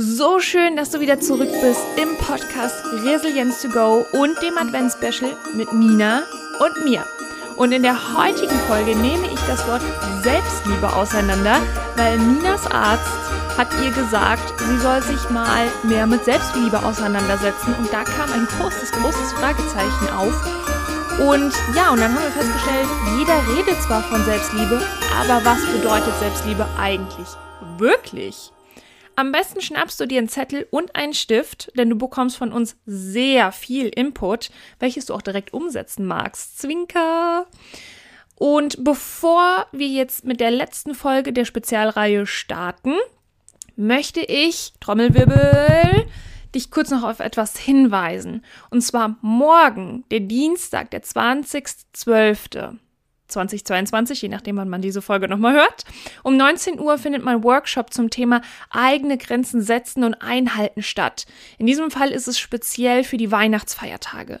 So schön, dass du wieder zurück bist im Podcast Resilience to Go und dem Advents-Special mit Nina und mir. Und in der heutigen Folge nehme ich das Wort Selbstliebe auseinander, weil Ninas Arzt hat ihr gesagt, sie soll sich mal mehr mit Selbstliebe auseinandersetzen. Und da kam ein großes, großes Fragezeichen auf. Und ja, und dann haben wir festgestellt, jeder redet zwar von Selbstliebe, aber was bedeutet Selbstliebe eigentlich wirklich? Am besten schnappst du dir einen Zettel und einen Stift, denn du bekommst von uns sehr viel Input, welches du auch direkt umsetzen magst. Zwinker! Und bevor wir jetzt mit der letzten Folge der Spezialreihe starten, möchte ich, Trommelwirbel, dich kurz noch auf etwas hinweisen. Und zwar morgen, der Dienstag, der 20.12. 2022, je nachdem, wann man diese Folge nochmal hört. Um 19 Uhr findet mein Workshop zum Thema eigene Grenzen setzen und einhalten statt. In diesem Fall ist es speziell für die Weihnachtsfeiertage.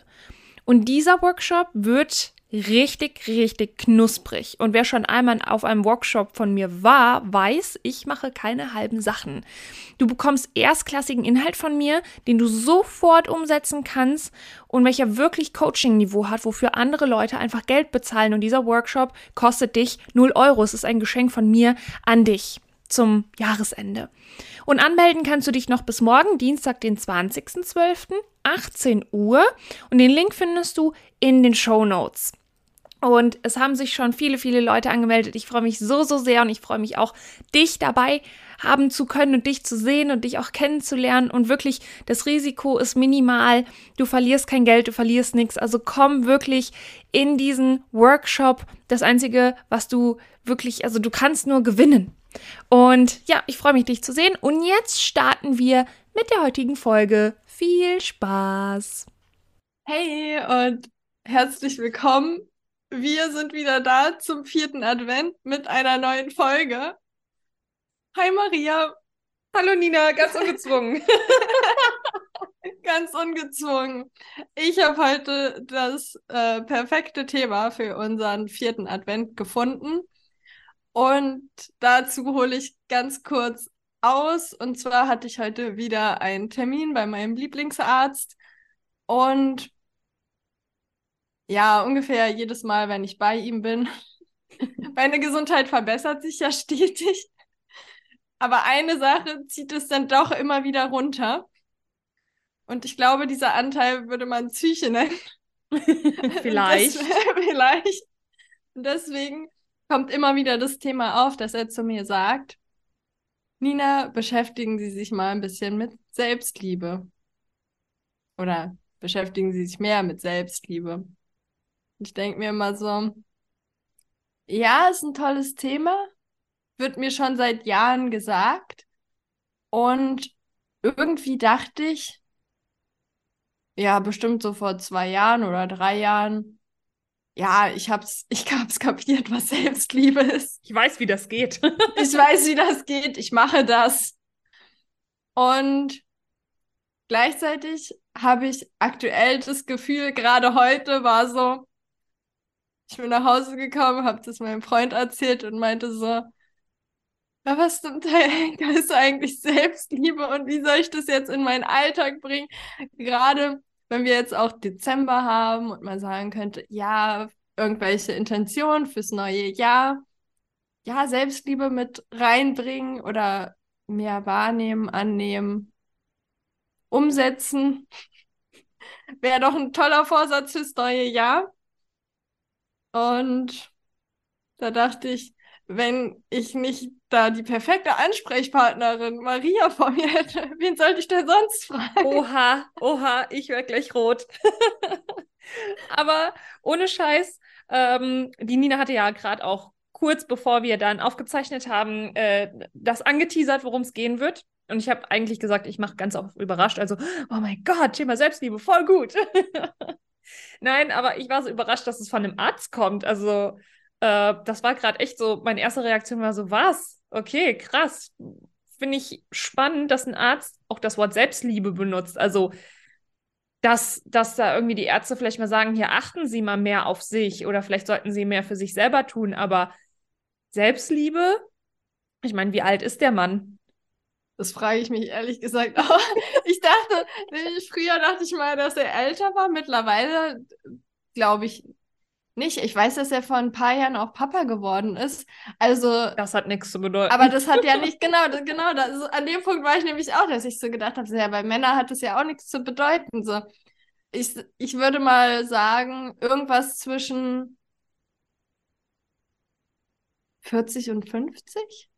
Und dieser Workshop wird richtig, richtig knusprig. Und wer schon einmal auf einem Workshop von mir war, weiß, ich mache keine halben Sachen. Du bekommst erstklassigen Inhalt von mir, den du sofort umsetzen kannst und welcher wirklich Coaching-Niveau hat, wofür andere Leute einfach Geld bezahlen. Und dieser Workshop kostet dich 0 Euro. Es ist ein Geschenk von mir an dich zum Jahresende. Und anmelden kannst du dich noch bis morgen, Dienstag, den 20.12., 18 Uhr. Und den Link findest du in den Show Notes. Und es haben sich schon viele, viele Leute angemeldet. Ich freue mich so, so sehr und ich freue mich auch, dich dabei haben zu können und dich zu sehen und dich auch kennenzulernen. Und wirklich, das Risiko ist minimal. Du verlierst kein Geld, du verlierst nichts. Also komm wirklich in diesen Workshop. Das Einzige, was du wirklich, also du kannst nur gewinnen. Und ja, ich freue mich, dich zu sehen. Und jetzt starten wir mit der heutigen Folge. Viel Spaß! Hey und herzlich willkommen wir sind wieder da zum vierten Advent mit einer neuen Folge. Hi Maria. Hallo Nina, ganz ungezwungen. ganz ungezwungen. Ich habe heute das äh, perfekte Thema für unseren vierten Advent gefunden. Und dazu hole ich ganz kurz aus. Und zwar hatte ich heute wieder einen Termin bei meinem Lieblingsarzt. Und ja, ungefähr jedes Mal, wenn ich bei ihm bin. Meine Gesundheit verbessert sich ja stetig. Aber eine Sache zieht es dann doch immer wieder runter. Und ich glaube, dieser Anteil würde man Psyche nennen. vielleicht. Das, vielleicht. Und deswegen kommt immer wieder das Thema auf, dass er zu mir sagt, Nina, beschäftigen Sie sich mal ein bisschen mit Selbstliebe. Oder beschäftigen Sie sich mehr mit Selbstliebe. Ich denke mir immer so, ja, ist ein tolles Thema, wird mir schon seit Jahren gesagt. Und irgendwie dachte ich, ja, bestimmt so vor zwei Jahren oder drei Jahren, ja, ich hab's, ich hab's kapiert, was Selbstliebe ist. Ich weiß, wie das geht. ich weiß, wie das geht. Ich mache das. Und gleichzeitig habe ich aktuell das Gefühl, gerade heute war so, ich bin nach Hause gekommen, habe das meinem Freund erzählt und meinte so, ja, was zum Teil ist eigentlich Selbstliebe und wie soll ich das jetzt in meinen Alltag bringen? Gerade wenn wir jetzt auch Dezember haben und man sagen könnte, ja, irgendwelche Intentionen fürs neue Jahr, ja, Selbstliebe mit reinbringen oder mehr wahrnehmen, annehmen, umsetzen. Wäre doch ein toller Vorsatz fürs neue Jahr. Und da dachte ich, wenn ich nicht da die perfekte Ansprechpartnerin Maria vor mir hätte, wen sollte ich denn sonst fragen? Oha, oha, ich werde gleich rot. Aber ohne Scheiß, ähm, die Nina hatte ja gerade auch kurz bevor wir dann aufgezeichnet haben, äh, das angeteasert, worum es gehen wird. Und ich habe eigentlich gesagt, ich mache ganz oft überrascht. Also, oh mein Gott, Thema Selbstliebe, voll gut. Nein, aber ich war so überrascht, dass es von einem Arzt kommt. Also, äh, das war gerade echt so, meine erste Reaktion war so, was? Okay, krass. Finde ich spannend, dass ein Arzt auch das Wort Selbstliebe benutzt. Also, dass, dass da irgendwie die Ärzte vielleicht mal sagen, hier achten Sie mal mehr auf sich oder vielleicht sollten Sie mehr für sich selber tun, aber Selbstliebe, ich meine, wie alt ist der Mann? Das frage ich mich ehrlich gesagt auch. Ich dachte, früher dachte ich mal, dass er älter war. Mittlerweile glaube ich nicht. Ich weiß, dass er vor ein paar Jahren auch Papa geworden ist. Also. Das hat nichts zu bedeuten. Aber das hat ja nicht, genau, das, genau, das, an dem Punkt war ich nämlich auch, dass ich so gedacht habe, ja, bei Männern hat das ja auch nichts zu bedeuten. So. Ich, ich würde mal sagen, irgendwas zwischen 40 und 50?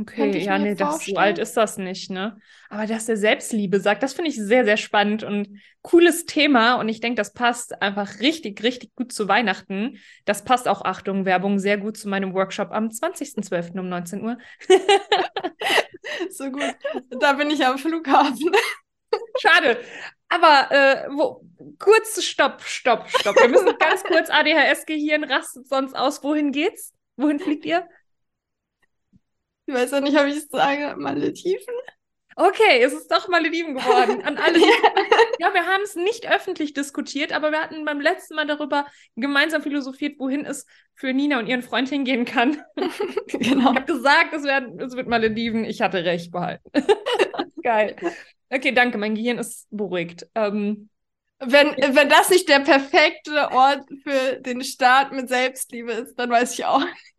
Okay, ja, nee, das, so alt ist das nicht, ne? Aber dass der Selbstliebe sagt, das finde ich sehr, sehr spannend und cooles Thema. Und ich denke, das passt einfach richtig, richtig gut zu Weihnachten. Das passt auch, Achtung, Werbung, sehr gut zu meinem Workshop am 20.12. um 19 Uhr. so gut. Da bin ich am Flughafen. Schade. Aber äh, wo, kurz, stopp, stopp, stopp. Wir müssen ganz kurz ADHS-Gehirn rastet sonst aus. Wohin geht's? Wohin fliegt ihr? Ich weiß ja nicht, ob ich es sage, Malediven. Okay, es ist doch Malediven geworden. An alle. ja, wir haben es nicht öffentlich diskutiert, aber wir hatten beim letzten Mal darüber gemeinsam philosophiert, wohin es für Nina und ihren Freund hingehen kann. genau. Ich habe gesagt, es, werden, es wird Malediven. Ich hatte recht behalten. Geil. Okay, danke. Mein Gehirn ist beruhigt. Ähm, wenn, wenn das nicht der perfekte Ort für den Start mit Selbstliebe ist, dann weiß ich auch nicht.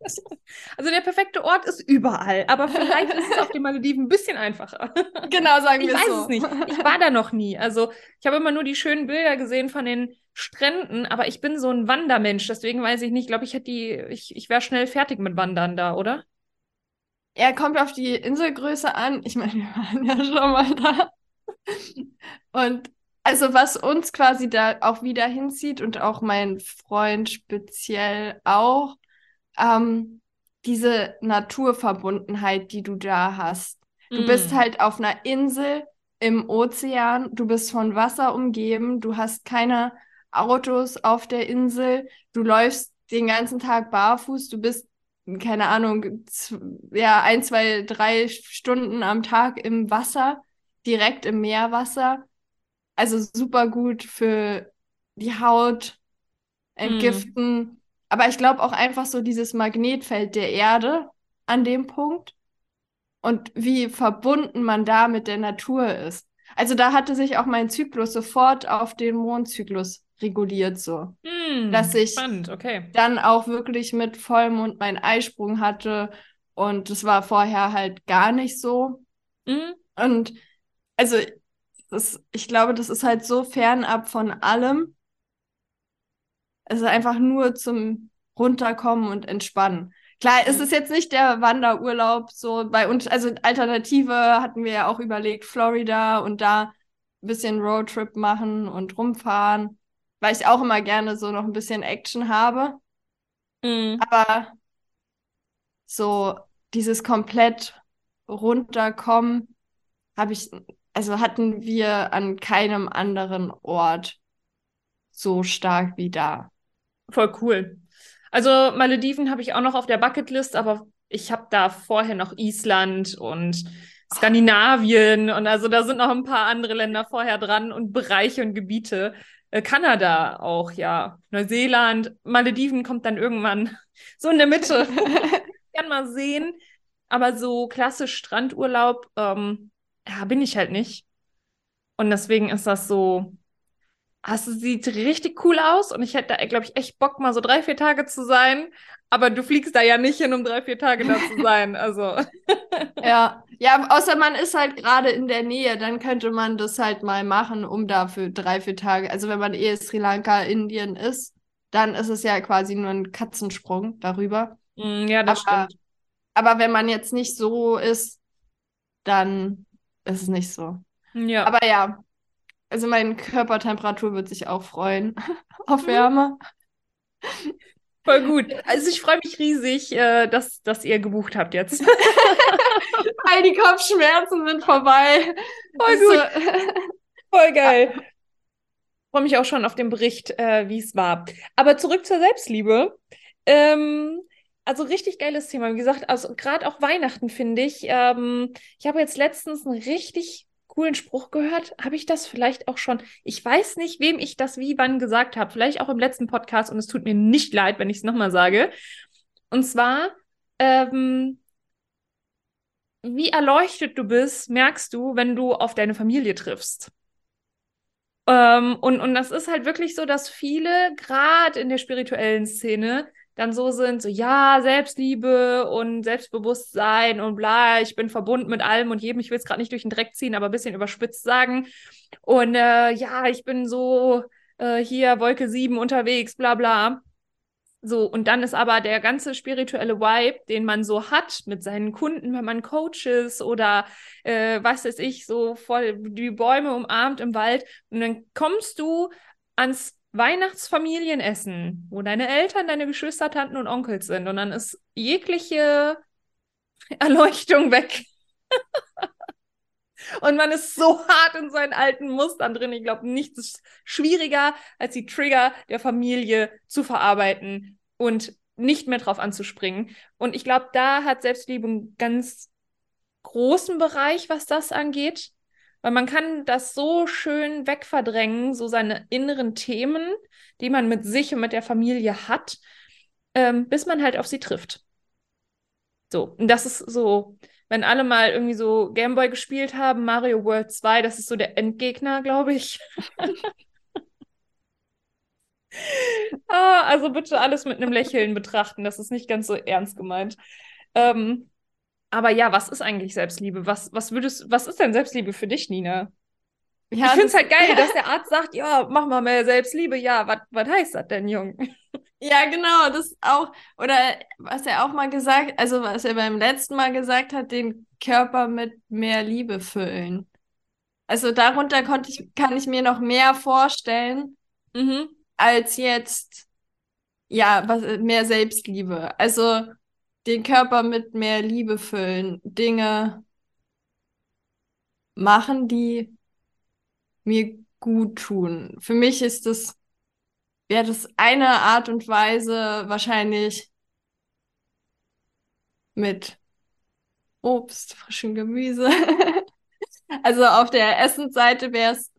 Also der perfekte Ort ist überall, aber vielleicht ist es auf den Malediven ein bisschen einfacher. Genau, sagen wir so. Ich weiß es nicht. Ich war da noch nie. Also ich habe immer nur die schönen Bilder gesehen von den Stränden, aber ich bin so ein Wandermensch, deswegen weiß ich nicht. Ich glaube, ich hätte die, ich, ich wäre schnell fertig mit Wandern da, oder? Er kommt auf die Inselgröße an. Ich meine, wir waren ja schon mal da. Und also was uns quasi da auch wieder hinzieht und auch mein Freund speziell auch, ähm, diese Naturverbundenheit, die du da hast. Du mm. bist halt auf einer Insel im Ozean, du bist von Wasser umgeben, du hast keine Autos auf der Insel, du läufst den ganzen Tag barfuß, du bist, keine Ahnung, ja, ein, zwei, drei Stunden am Tag im Wasser, direkt im Meerwasser also super gut für die Haut, entgiften. Mm. Aber ich glaube auch einfach so dieses Magnetfeld der Erde an dem Punkt und wie verbunden man da mit der Natur ist. Also da hatte sich auch mein Zyklus sofort auf den Mondzyklus reguliert so, mm, dass ich okay. dann auch wirklich mit Vollmond meinen Eisprung hatte und das war vorher halt gar nicht so. Mm. Und also das, ich glaube, das ist halt so fernab von allem. Es ist einfach nur zum Runterkommen und Entspannen. Klar, es ist jetzt nicht der Wanderurlaub so bei uns, also Alternative hatten wir ja auch überlegt, Florida und da ein bisschen Roadtrip machen und rumfahren, weil ich auch immer gerne so noch ein bisschen Action habe. Mhm. Aber so dieses komplett runterkommen habe ich also hatten wir an keinem anderen Ort so stark wie da. Voll cool. Also Malediven habe ich auch noch auf der Bucketlist, aber ich habe da vorher noch Island und Skandinavien und also da sind noch ein paar andere Länder vorher dran und Bereiche und Gebiete. Äh, Kanada auch, ja. Neuseeland, Malediven kommt dann irgendwann so in der Mitte. Kann mal sehen. Aber so klassisch Strandurlaub, ähm, ja, bin ich halt nicht. Und deswegen ist das so, es sieht richtig cool aus und ich hätte da, glaube ich, echt Bock, mal so drei, vier Tage zu sein. Aber du fliegst da ja nicht hin, um drei, vier Tage da zu sein. Also. ja. Ja, außer man ist halt gerade in der Nähe, dann könnte man das halt mal machen, um da für drei, vier Tage. Also wenn man eh Sri Lanka, Indien ist, dann ist es ja quasi nur ein Katzensprung darüber. Mm, ja, das aber, stimmt. Aber wenn man jetzt nicht so ist, dann ist es nicht so. Ja. Aber ja, also meine Körpertemperatur wird sich auch freuen auf Wärme. Voll gut. Also ich freue mich riesig, äh, dass, dass ihr gebucht habt jetzt. All die Kopfschmerzen sind vorbei. Voll gut. Voll geil. Ich freue mich auch schon auf den Bericht, äh, wie es war. Aber zurück zur Selbstliebe. Ähm, also richtig geiles Thema. Wie gesagt, also gerade auch Weihnachten finde ich. Ähm, ich habe jetzt letztens einen richtig coolen Spruch gehört. Habe ich das vielleicht auch schon? Ich weiß nicht, wem ich das wie wann gesagt habe. Vielleicht auch im letzten Podcast und es tut mir nicht leid, wenn ich es nochmal sage. Und zwar, ähm, wie erleuchtet du bist, merkst du, wenn du auf deine Familie triffst. Ähm, und, und das ist halt wirklich so, dass viele, gerade in der spirituellen Szene, dann so sind, so ja, Selbstliebe und Selbstbewusstsein und bla, ich bin verbunden mit allem und jedem, ich will es gerade nicht durch den Dreck ziehen, aber ein bisschen überspitzt sagen. Und äh, ja, ich bin so äh, hier Wolke 7 unterwegs, bla bla. So, und dann ist aber der ganze spirituelle Vibe, den man so hat mit seinen Kunden, wenn man Coaches oder äh, was weiß ich, so voll die Bäume umarmt im Wald. Und dann kommst du ans Weihnachtsfamilienessen, wo deine Eltern, deine Geschwister, Tanten und Onkel sind. Und dann ist jegliche Erleuchtung weg. und man ist so hart in seinen alten Mustern drin. Ich glaube, nichts ist schwieriger, als die Trigger der Familie zu verarbeiten und nicht mehr drauf anzuspringen. Und ich glaube, da hat Selbstliebe einen ganz großen Bereich, was das angeht. Weil man kann das so schön wegverdrängen, so seine inneren Themen, die man mit sich und mit der Familie hat, ähm, bis man halt auf sie trifft. So, und das ist so, wenn alle mal irgendwie so Gameboy gespielt haben, Mario World 2, das ist so der Endgegner, glaube ich. ah, also bitte alles mit einem Lächeln betrachten, das ist nicht ganz so ernst gemeint. Ähm, aber ja, was ist eigentlich Selbstliebe? Was, was würdest, was ist denn Selbstliebe für dich, Nina? Ja, ich finde es halt geil, dass der Arzt sagt, ja, mach mal mehr Selbstliebe. Ja, was heißt das denn, Jung? Ja, genau, das auch, oder was er auch mal gesagt, also was er beim letzten Mal gesagt hat, den Körper mit mehr Liebe füllen. Also darunter konnte ich, kann ich mir noch mehr vorstellen, mhm. als jetzt, ja, was, mehr Selbstliebe. Also den Körper mit mehr Liebe füllen, Dinge machen, die mir gut tun. Für mich ist das, wäre das eine Art und Weise wahrscheinlich mit Obst, frischem Gemüse. also auf der Essensseite wäre es,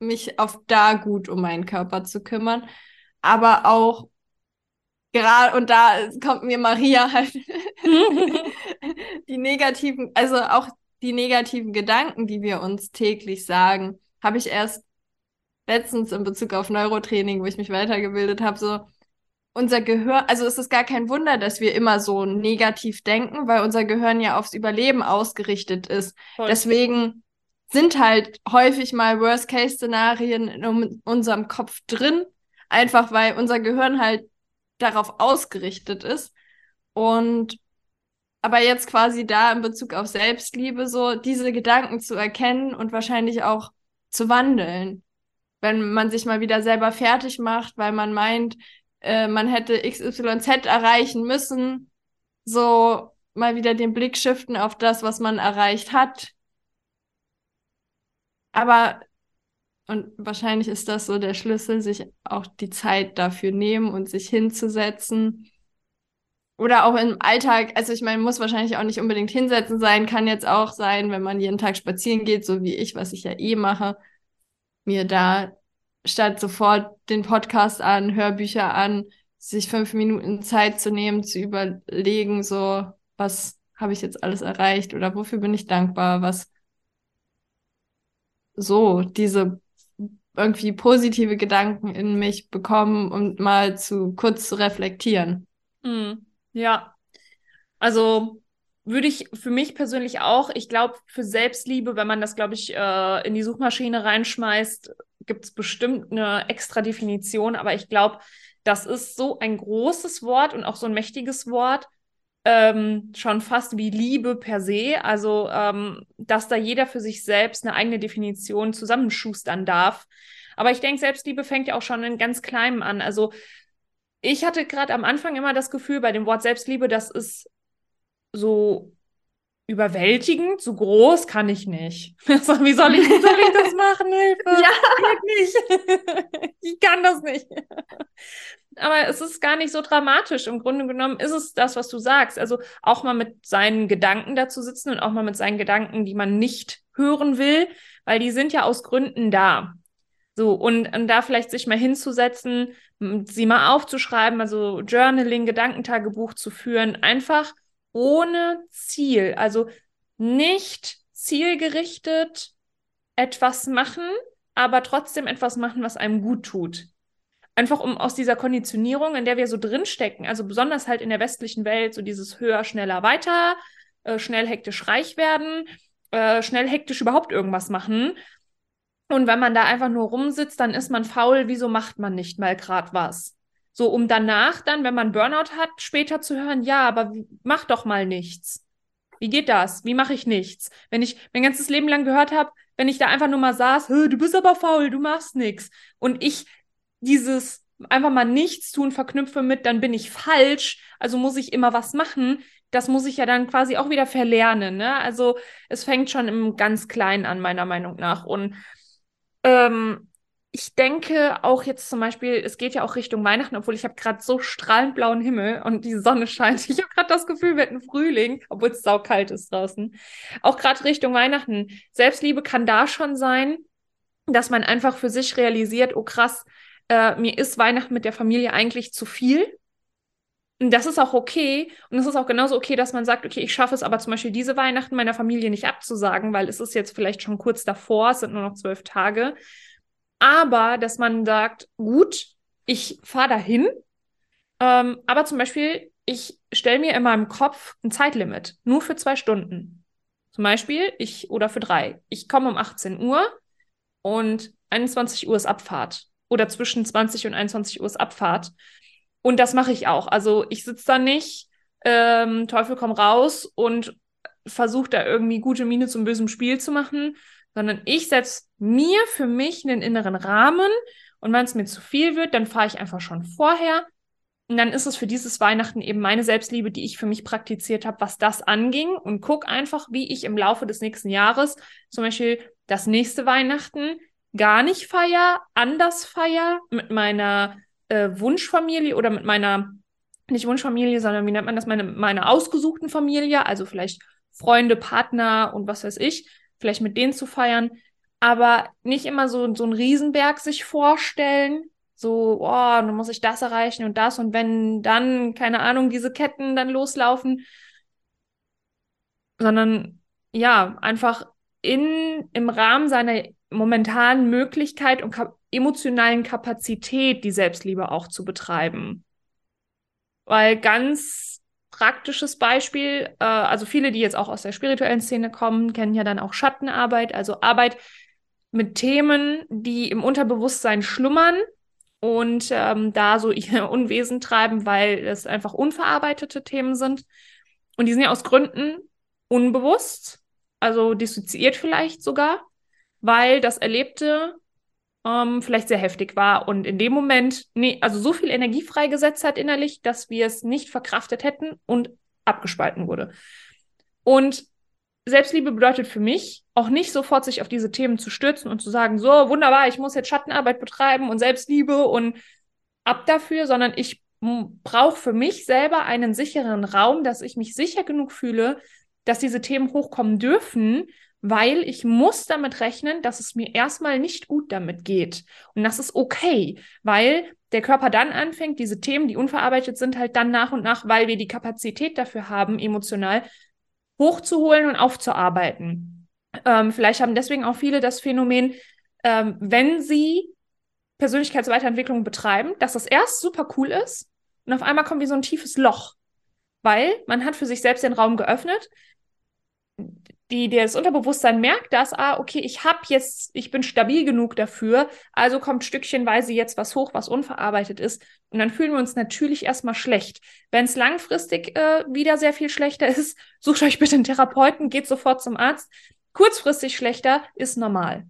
mich auf da gut um meinen Körper zu kümmern, aber auch gerade, und da kommt mir Maria halt die negativen, also auch die negativen Gedanken, die wir uns täglich sagen, habe ich erst letztens in Bezug auf Neurotraining, wo ich mich weitergebildet habe, so unser Gehirn, also es ist gar kein Wunder, dass wir immer so negativ denken, weil unser Gehirn ja aufs Überleben ausgerichtet ist. Voll. Deswegen sind halt häufig mal Worst-Case-Szenarien in unserem Kopf drin, einfach weil unser Gehirn halt darauf ausgerichtet ist. Und aber jetzt quasi da in Bezug auf Selbstliebe so diese Gedanken zu erkennen und wahrscheinlich auch zu wandeln. Wenn man sich mal wieder selber fertig macht, weil man meint, äh, man hätte XYZ erreichen müssen, so mal wieder den Blick shiften auf das, was man erreicht hat. Aber und wahrscheinlich ist das so der Schlüssel, sich auch die Zeit dafür nehmen und sich hinzusetzen. Oder auch im Alltag, also ich meine, muss wahrscheinlich auch nicht unbedingt hinsetzen sein, kann jetzt auch sein, wenn man jeden Tag spazieren geht, so wie ich, was ich ja eh mache, mir da statt sofort den Podcast an, Hörbücher an, sich fünf Minuten Zeit zu nehmen, zu überlegen, so, was habe ich jetzt alles erreicht oder wofür bin ich dankbar, was so, diese irgendwie positive Gedanken in mich bekommen und mal zu kurz zu reflektieren. Mhm. Ja, also würde ich für mich persönlich auch, ich glaube, für Selbstliebe, wenn man das, glaube ich, äh, in die Suchmaschine reinschmeißt, gibt es bestimmt eine extra Definition, aber ich glaube, das ist so ein großes Wort und auch so ein mächtiges Wort, ähm, schon fast wie Liebe per se. Also, ähm, dass da jeder für sich selbst eine eigene Definition zusammenschustern darf. Aber ich denke, Selbstliebe fängt ja auch schon in ganz Kleinem an. Also, ich hatte gerade am Anfang immer das Gefühl, bei dem Wort Selbstliebe, das ist so überwältigend, so groß kann ich nicht. wie soll ich, soll ich das machen? Hilfe! Ja. nicht. ich kann das nicht aber es ist gar nicht so dramatisch. Im Grunde genommen ist es das, was du sagst. Also auch mal mit seinen Gedanken dazu sitzen und auch mal mit seinen Gedanken, die man nicht hören will, weil die sind ja aus Gründen da. So, und, und da vielleicht sich mal hinzusetzen, sie mal aufzuschreiben, also Journaling, Gedankentagebuch zu führen, einfach ohne Ziel. Also nicht zielgerichtet etwas machen, aber trotzdem etwas machen, was einem gut tut. Einfach um aus dieser Konditionierung, in der wir so drinstecken, also besonders halt in der westlichen Welt, so dieses höher, schneller, weiter, äh, schnell hektisch reich werden, äh, schnell hektisch überhaupt irgendwas machen. Und wenn man da einfach nur rumsitzt, dann ist man faul, wieso macht man nicht mal gerade was? So, um danach dann, wenn man Burnout hat, später zu hören, ja, aber mach doch mal nichts. Wie geht das? Wie mache ich nichts? Wenn ich mein ganzes Leben lang gehört habe, wenn ich da einfach nur mal saß, du bist aber faul, du machst nichts. Und ich dieses einfach mal nichts tun verknüpfe mit, dann bin ich falsch, also muss ich immer was machen. Das muss ich ja dann quasi auch wieder verlernen. Ne? Also es fängt schon im ganz Kleinen an, meiner Meinung nach. Und ähm, ich denke auch jetzt zum Beispiel, es geht ja auch Richtung Weihnachten, obwohl ich habe gerade so strahlend blauen Himmel und die Sonne scheint. Ich habe gerade das Gefühl, wir hätten Frühling, obwohl es saukalt ist draußen. Auch gerade Richtung Weihnachten. Selbstliebe kann da schon sein, dass man einfach für sich realisiert, oh krass, äh, mir ist Weihnachten mit der Familie eigentlich zu viel. Und das ist auch okay. Und es ist auch genauso okay, dass man sagt, okay, ich schaffe es aber zum Beispiel diese Weihnachten meiner Familie nicht abzusagen, weil es ist jetzt vielleicht schon kurz davor, es sind nur noch zwölf Tage aber dass man sagt, gut, ich fahre dahin, ähm, aber zum Beispiel, ich stelle mir in meinem Kopf ein Zeitlimit, nur für zwei Stunden. Zum Beispiel, ich, oder für drei. Ich komme um 18 Uhr und 21 Uhr ist Abfahrt. Oder zwischen 20 und 21 Uhr ist Abfahrt. Und das mache ich auch. Also ich sitze da nicht, ähm, Teufel komm raus und versuche da irgendwie gute Miene zum bösen Spiel zu machen, sondern ich setze mir für mich einen inneren Rahmen. Und wenn es mir zu viel wird, dann fahre ich einfach schon vorher. Und dann ist es für dieses Weihnachten eben meine Selbstliebe, die ich für mich praktiziert habe, was das anging. Und guck einfach, wie ich im Laufe des nächsten Jahres zum Beispiel das nächste Weihnachten gar nicht feier, anders feier mit meiner äh, Wunschfamilie oder mit meiner, nicht Wunschfamilie, sondern wie nennt man das, meine, meine ausgesuchten Familie, also vielleicht Freunde, Partner und was weiß ich, vielleicht mit denen zu feiern, aber nicht immer so, so einen Riesenberg sich vorstellen, so, oh, dann muss ich das erreichen und das und wenn dann, keine Ahnung, diese Ketten dann loslaufen, sondern ja, einfach in, im Rahmen seiner momentanen Möglichkeit und ka emotionalen Kapazität die Selbstliebe auch zu betreiben. Weil ganz praktisches Beispiel. Äh, also viele, die jetzt auch aus der spirituellen Szene kommen, kennen ja dann auch Schattenarbeit, also Arbeit mit Themen, die im Unterbewusstsein schlummern und ähm, da so ihr Unwesen treiben, weil es einfach unverarbeitete Themen sind. Und die sind ja aus Gründen unbewusst, also dissoziiert vielleicht sogar, weil das Erlebte ähm, vielleicht sehr heftig war und in dem Moment, nee, also so viel Energie freigesetzt hat innerlich, dass wir es nicht verkraftet hätten und abgespalten wurde. Und Selbstliebe bedeutet für mich auch nicht sofort sich auf diese Themen zu stürzen und zu sagen, so wunderbar, ich muss jetzt Schattenarbeit betreiben und Selbstliebe und ab dafür, sondern ich brauche für mich selber einen sicheren Raum, dass ich mich sicher genug fühle, dass diese Themen hochkommen dürfen, weil ich muss damit rechnen, dass es mir erstmal nicht gut damit geht. Und das ist okay, weil der Körper dann anfängt, diese Themen, die unverarbeitet sind, halt dann nach und nach, weil wir die Kapazität dafür haben, emotional hochzuholen und aufzuarbeiten. Ähm, vielleicht haben deswegen auch viele das Phänomen, ähm, wenn sie Persönlichkeitsweiterentwicklung betreiben, dass das erst super cool ist und auf einmal kommt wie so ein tiefes Loch, weil man hat für sich selbst den Raum geöffnet, die das Unterbewusstsein merkt das, ah, okay, ich habe jetzt, ich bin stabil genug dafür, also kommt stückchenweise jetzt was hoch, was unverarbeitet ist. Und dann fühlen wir uns natürlich erstmal schlecht. Wenn es langfristig äh, wieder sehr viel schlechter ist, sucht euch bitte einen Therapeuten, geht sofort zum Arzt. Kurzfristig schlechter ist normal.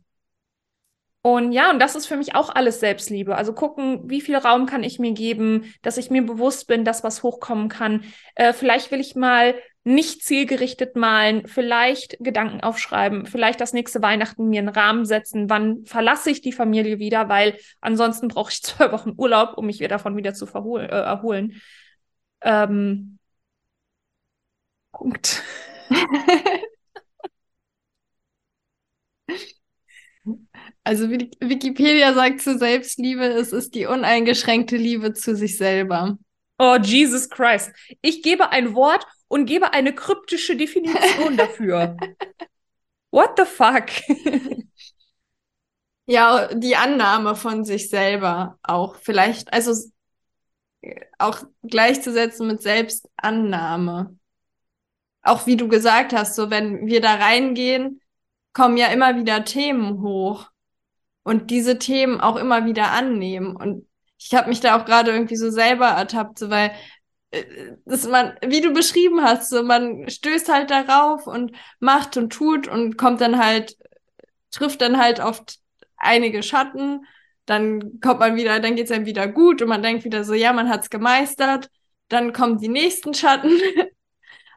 Und ja, und das ist für mich auch alles Selbstliebe. Also gucken, wie viel Raum kann ich mir geben, dass ich mir bewusst bin, dass was hochkommen kann. Äh, vielleicht will ich mal nicht zielgerichtet malen, vielleicht Gedanken aufschreiben, vielleicht das nächste Weihnachten mir einen Rahmen setzen, wann verlasse ich die Familie wieder, weil ansonsten brauche ich zwei Wochen Urlaub, um mich davon wieder zu äh, erholen. Ähm, Punkt. Also Wikipedia sagt zu Selbstliebe, es ist die uneingeschränkte Liebe zu sich selber. Oh, Jesus Christ. Ich gebe ein Wort und gebe eine kryptische Definition dafür. What the fuck? ja, die Annahme von sich selber auch vielleicht, also auch gleichzusetzen mit Selbstannahme. Auch wie du gesagt hast, so wenn wir da reingehen, kommen ja immer wieder Themen hoch und diese Themen auch immer wieder annehmen. Und ich habe mich da auch gerade irgendwie so selber ertappt, so weil äh, dass man, wie du beschrieben hast, so man stößt halt darauf und macht und tut und kommt dann halt, trifft dann halt oft einige Schatten, dann kommt man wieder, dann geht's einem wieder gut und man denkt wieder so, ja, man hat's gemeistert, dann kommen die nächsten Schatten.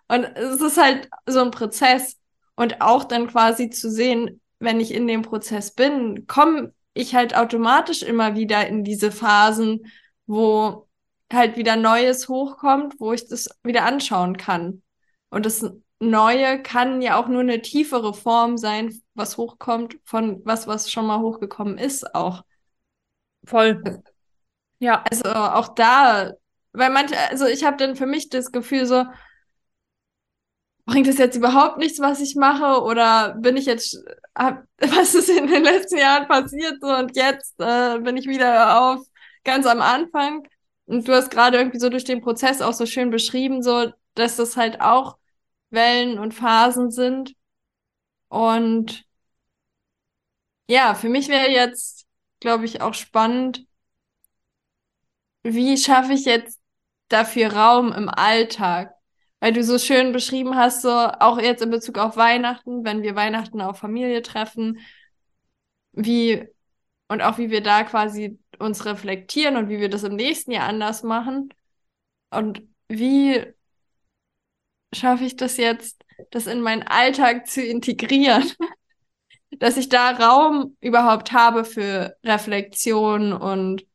Und es ist halt so ein Prozess. Und auch dann quasi zu sehen, wenn ich in dem Prozess bin, komme ich halt automatisch immer wieder in diese Phasen, wo halt wieder Neues hochkommt, wo ich das wieder anschauen kann. Und das Neue kann ja auch nur eine tiefere Form sein, was hochkommt von was, was schon mal hochgekommen ist, auch. Voll. Ja. Also auch da, weil manche, also ich habe dann für mich das Gefühl so, bringt es jetzt überhaupt nichts, was ich mache? Oder bin ich jetzt, hab, was ist in den letzten Jahren passiert so und jetzt äh, bin ich wieder auf ganz am Anfang? Und du hast gerade irgendwie so durch den Prozess auch so schön beschrieben, so, dass das halt auch Wellen und Phasen sind. Und ja, für mich wäre jetzt, glaube ich, auch spannend, wie schaffe ich jetzt dafür Raum im Alltag? Weil du so schön beschrieben hast, so auch jetzt in Bezug auf Weihnachten, wenn wir Weihnachten auf Familie treffen, wie und auch wie wir da quasi uns reflektieren und wie wir das im nächsten Jahr anders machen. Und wie schaffe ich das jetzt, das in meinen Alltag zu integrieren? Dass ich da Raum überhaupt habe für Reflexion und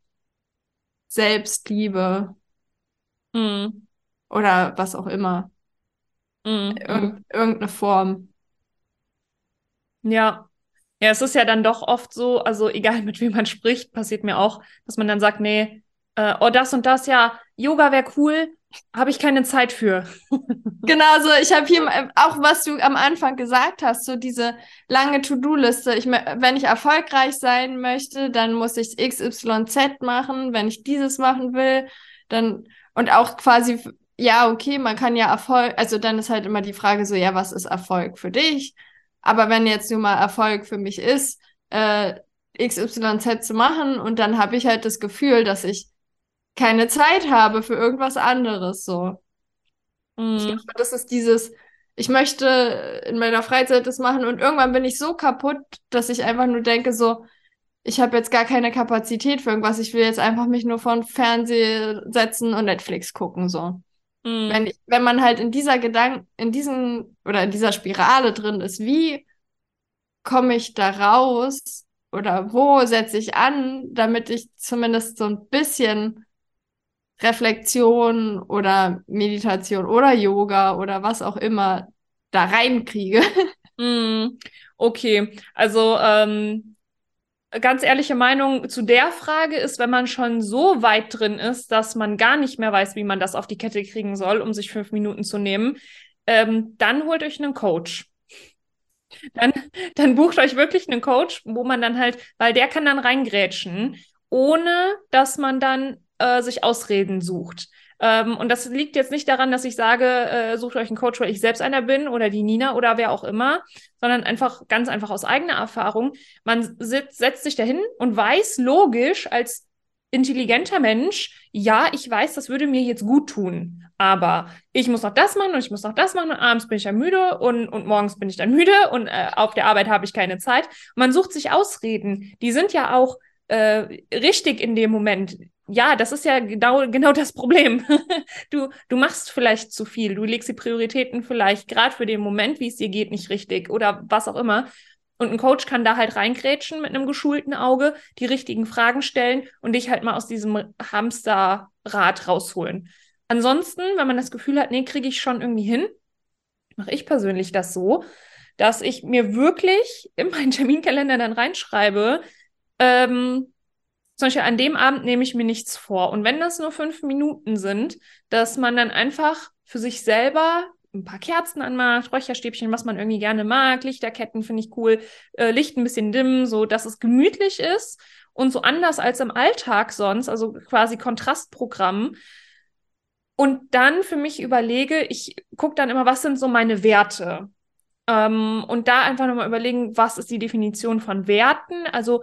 Selbstliebe. Mhm. Oder was auch immer. Mhm. Irg irgendeine Form. Ja, ja, es ist ja dann doch oft so, also egal mit wem man spricht, passiert mir auch, dass man dann sagt, nee, äh, oh, das und das, ja, Yoga wäre cool, habe ich keine Zeit für. genau, so ich habe hier äh, auch, was du am Anfang gesagt hast, so diese lange To-Do-Liste. Ich, wenn ich erfolgreich sein möchte, dann muss ich XYZ machen. Wenn ich dieses machen will, dann und auch quasi, ja, okay, man kann ja Erfolg, also dann ist halt immer die Frage so, ja, was ist Erfolg für dich? Aber wenn jetzt nun mal Erfolg für mich ist, äh, XYZ zu machen und dann habe ich halt das Gefühl, dass ich keine Zeit habe für irgendwas anderes so. Mhm. Ich glaube, das ist dieses, ich möchte in meiner Freizeit das machen und irgendwann bin ich so kaputt, dass ich einfach nur denke so, ich habe jetzt gar keine Kapazität für irgendwas, ich will jetzt einfach mich nur vor den Fernseher setzen und Netflix gucken so. Mhm. Wenn, wenn man halt in dieser Gedanken, in diesen oder in dieser Spirale drin ist, wie komme ich da raus oder wo setze ich an, damit ich zumindest so ein bisschen Reflexion oder Meditation oder Yoga oder was auch immer da reinkriege. Mm, okay, also ähm, ganz ehrliche Meinung zu der Frage ist, wenn man schon so weit drin ist, dass man gar nicht mehr weiß, wie man das auf die Kette kriegen soll, um sich fünf Minuten zu nehmen, ähm, dann holt euch einen Coach. Dann, dann bucht euch wirklich einen Coach, wo man dann halt, weil der kann dann reingrätschen, ohne dass man dann äh, sich Ausreden sucht. Ähm, und das liegt jetzt nicht daran, dass ich sage, äh, sucht euch einen Coach, weil ich selbst einer bin oder die Nina oder wer auch immer, sondern einfach ganz einfach aus eigener Erfahrung. Man sitzt, setzt sich dahin und weiß logisch als intelligenter Mensch, ja, ich weiß, das würde mir jetzt gut tun, aber ich muss noch das machen und ich muss noch das machen und abends bin ich dann müde und, und morgens bin ich dann müde und äh, auf der Arbeit habe ich keine Zeit. Man sucht sich Ausreden, die sind ja auch äh, richtig in dem Moment ja, das ist ja genau, genau das Problem. du, du machst vielleicht zu viel, du legst die Prioritäten vielleicht gerade für den Moment, wie es dir geht, nicht richtig oder was auch immer. Und ein Coach kann da halt reingrätschen mit einem geschulten Auge, die richtigen Fragen stellen und dich halt mal aus diesem Hamsterrad rausholen. Ansonsten, wenn man das Gefühl hat, nee, kriege ich schon irgendwie hin, mache ich persönlich das so, dass ich mir wirklich in meinen Terminkalender dann reinschreibe, ähm, zum Beispiel an dem Abend nehme ich mir nichts vor. Und wenn das nur fünf Minuten sind, dass man dann einfach für sich selber ein paar Kerzen anmacht, Räucherstäbchen, was man irgendwie gerne mag, Lichterketten finde ich cool, äh, Licht ein bisschen dimmen, so dass es gemütlich ist und so anders als im Alltag sonst, also quasi Kontrastprogramm. Und dann für mich überlege, ich gucke dann immer, was sind so meine Werte? Ähm, und da einfach nochmal überlegen, was ist die Definition von Werten? Also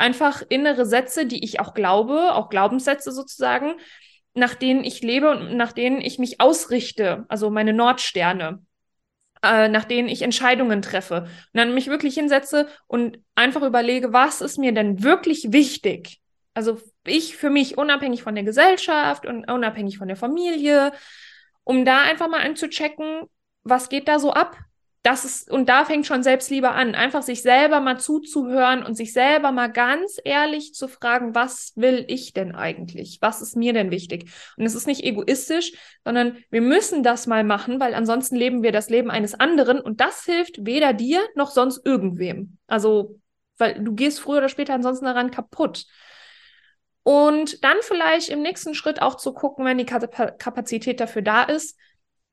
einfach innere Sätze, die ich auch glaube, auch Glaubenssätze sozusagen, nach denen ich lebe und nach denen ich mich ausrichte, also meine Nordsterne, äh, nach denen ich Entscheidungen treffe. Und dann mich wirklich hinsetze und einfach überlege, was ist mir denn wirklich wichtig? Also ich für mich, unabhängig von der Gesellschaft und unabhängig von der Familie, um da einfach mal einzuchecken, was geht da so ab? Das ist, und da fängt schon Selbstliebe an, einfach sich selber mal zuzuhören und sich selber mal ganz ehrlich zu fragen, was will ich denn eigentlich? Was ist mir denn wichtig? Und es ist nicht egoistisch, sondern wir müssen das mal machen, weil ansonsten leben wir das Leben eines anderen und das hilft weder dir noch sonst irgendwem. Also, weil du gehst früher oder später ansonsten daran kaputt. Und dann vielleicht im nächsten Schritt auch zu gucken, wenn die Kapazität dafür da ist,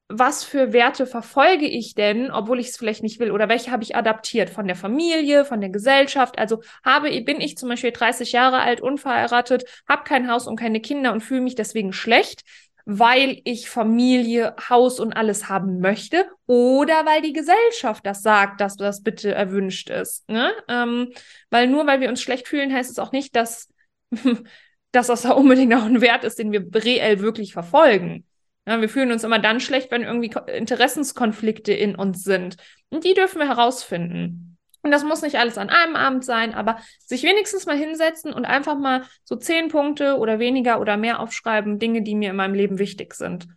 was für Werte verfolge ich denn, obwohl ich es vielleicht nicht will, oder welche habe ich adaptiert von der Familie, von der Gesellschaft. Also habe, bin ich zum Beispiel 30 Jahre alt, unverheiratet, habe kein Haus und keine Kinder und fühle mich deswegen schlecht, weil ich Familie, Haus und alles haben möchte, oder weil die Gesellschaft das sagt, dass das bitte erwünscht ist. Ne? Ähm, weil nur weil wir uns schlecht fühlen, heißt es auch nicht, dass, dass das da unbedingt auch ein Wert ist, den wir reell wirklich verfolgen. Ja, wir fühlen uns immer dann schlecht, wenn irgendwie Interessenskonflikte in uns sind. Und die dürfen wir herausfinden. Und das muss nicht alles an einem Abend sein, aber sich wenigstens mal hinsetzen und einfach mal so zehn Punkte oder weniger oder mehr aufschreiben, Dinge, die mir in meinem Leben wichtig sind.